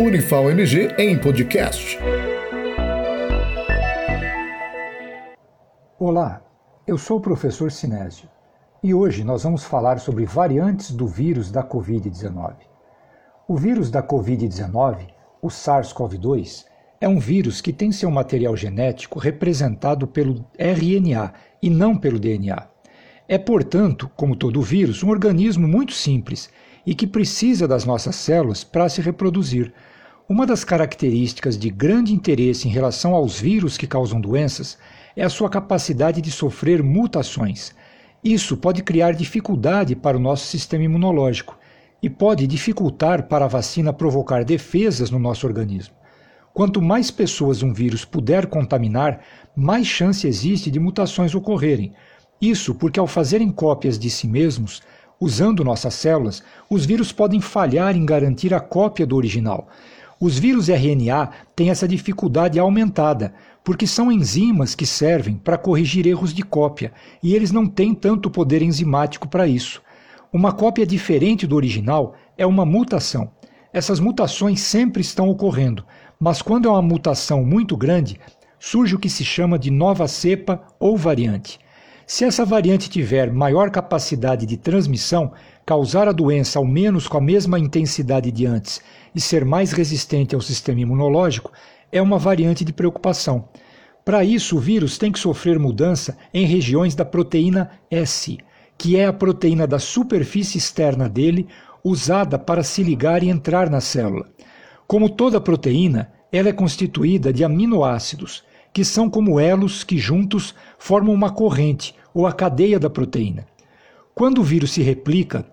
Unifal MG em podcast. Olá, eu sou o professor Sinésio e hoje nós vamos falar sobre variantes do vírus da Covid-19. O vírus da Covid-19, o SARS-CoV-2, é um vírus que tem seu material genético representado pelo RNA e não pelo DNA. É, portanto, como todo vírus, um organismo muito simples e que precisa das nossas células para se reproduzir. Uma das características de grande interesse em relação aos vírus que causam doenças é a sua capacidade de sofrer mutações. Isso pode criar dificuldade para o nosso sistema imunológico e pode dificultar para a vacina provocar defesas no nosso organismo. Quanto mais pessoas um vírus puder contaminar, mais chance existe de mutações ocorrerem. Isso porque, ao fazerem cópias de si mesmos, usando nossas células, os vírus podem falhar em garantir a cópia do original. Os vírus RNA têm essa dificuldade aumentada, porque são enzimas que servem para corrigir erros de cópia, e eles não têm tanto poder enzimático para isso. Uma cópia diferente do original é uma mutação. Essas mutações sempre estão ocorrendo, mas quando é uma mutação muito grande, surge o que se chama de nova cepa ou variante. Se essa variante tiver maior capacidade de transmissão, causar a doença ao menos com a mesma intensidade de antes e ser mais resistente ao sistema imunológico, é uma variante de preocupação. Para isso, o vírus tem que sofrer mudança em regiões da proteína S, que é a proteína da superfície externa dele, usada para se ligar e entrar na célula. Como toda proteína, ela é constituída de aminoácidos, que são como elos que juntos formam uma corrente ou a cadeia da proteína. Quando o vírus se replica,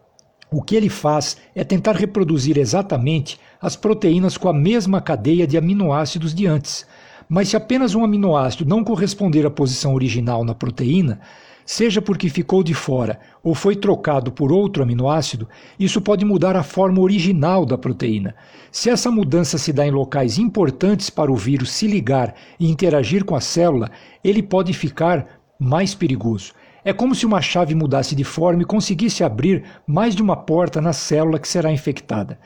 o que ele faz é tentar reproduzir exatamente as proteínas com a mesma cadeia de aminoácidos de antes. Mas se apenas um aminoácido não corresponder à posição original na proteína, seja porque ficou de fora ou foi trocado por outro aminoácido, isso pode mudar a forma original da proteína. Se essa mudança se dá em locais importantes para o vírus se ligar e interagir com a célula, ele pode ficar mais perigoso. É como se uma chave mudasse de forma e conseguisse abrir mais de uma porta na célula que será infectada.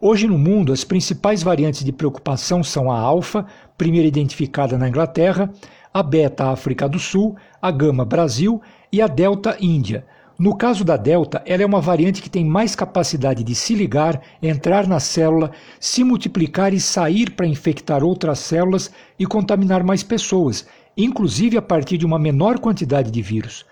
Hoje no mundo, as principais variantes de preocupação são a alfa, primeira identificada na Inglaterra, a Beta África do Sul, a Gama Brasil e a Delta Índia. No caso da Delta, ela é uma variante que tem mais capacidade de se ligar, entrar na célula, se multiplicar e sair para infectar outras células e contaminar mais pessoas, inclusive a partir de uma menor quantidade de vírus.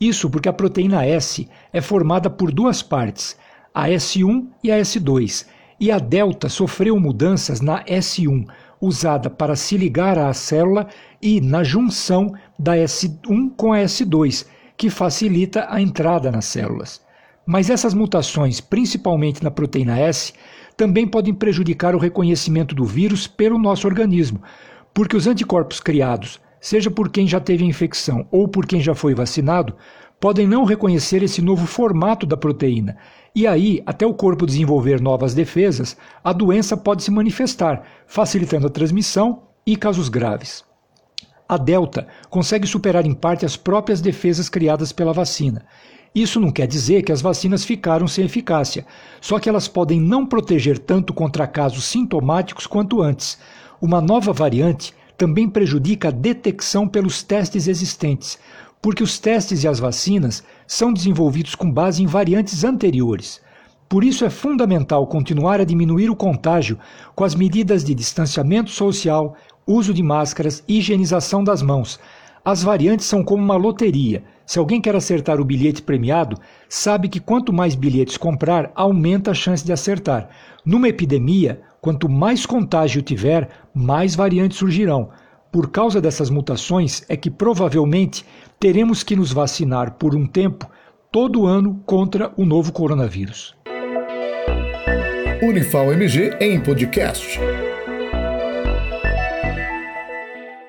Isso porque a proteína S é formada por duas partes, a S1 e a S2, e a delta sofreu mudanças na S1, usada para se ligar à célula, e na junção da S1 com a S2, que facilita a entrada nas células. Mas essas mutações, principalmente na proteína S, também podem prejudicar o reconhecimento do vírus pelo nosso organismo, porque os anticorpos criados, seja por quem já teve a infecção ou por quem já foi vacinado, podem não reconhecer esse novo formato da proteína. E aí, até o corpo desenvolver novas defesas, a doença pode se manifestar, facilitando a transmissão e casos graves. A Delta consegue superar em parte as próprias defesas criadas pela vacina. Isso não quer dizer que as vacinas ficaram sem eficácia, só que elas podem não proteger tanto contra casos sintomáticos quanto antes. Uma nova variante também prejudica a detecção pelos testes existentes, porque os testes e as vacinas são desenvolvidos com base em variantes anteriores. Por isso é fundamental continuar a diminuir o contágio com as medidas de distanciamento social, uso de máscaras e higienização das mãos. As variantes são como uma loteria. Se alguém quer acertar o bilhete premiado, sabe que quanto mais bilhetes comprar, aumenta a chance de acertar. Numa epidemia, quanto mais contágio tiver, mais variantes surgirão. Por causa dessas mutações, é que provavelmente teremos que nos vacinar por um tempo, todo ano, contra o novo coronavírus. Unifal MG em podcast.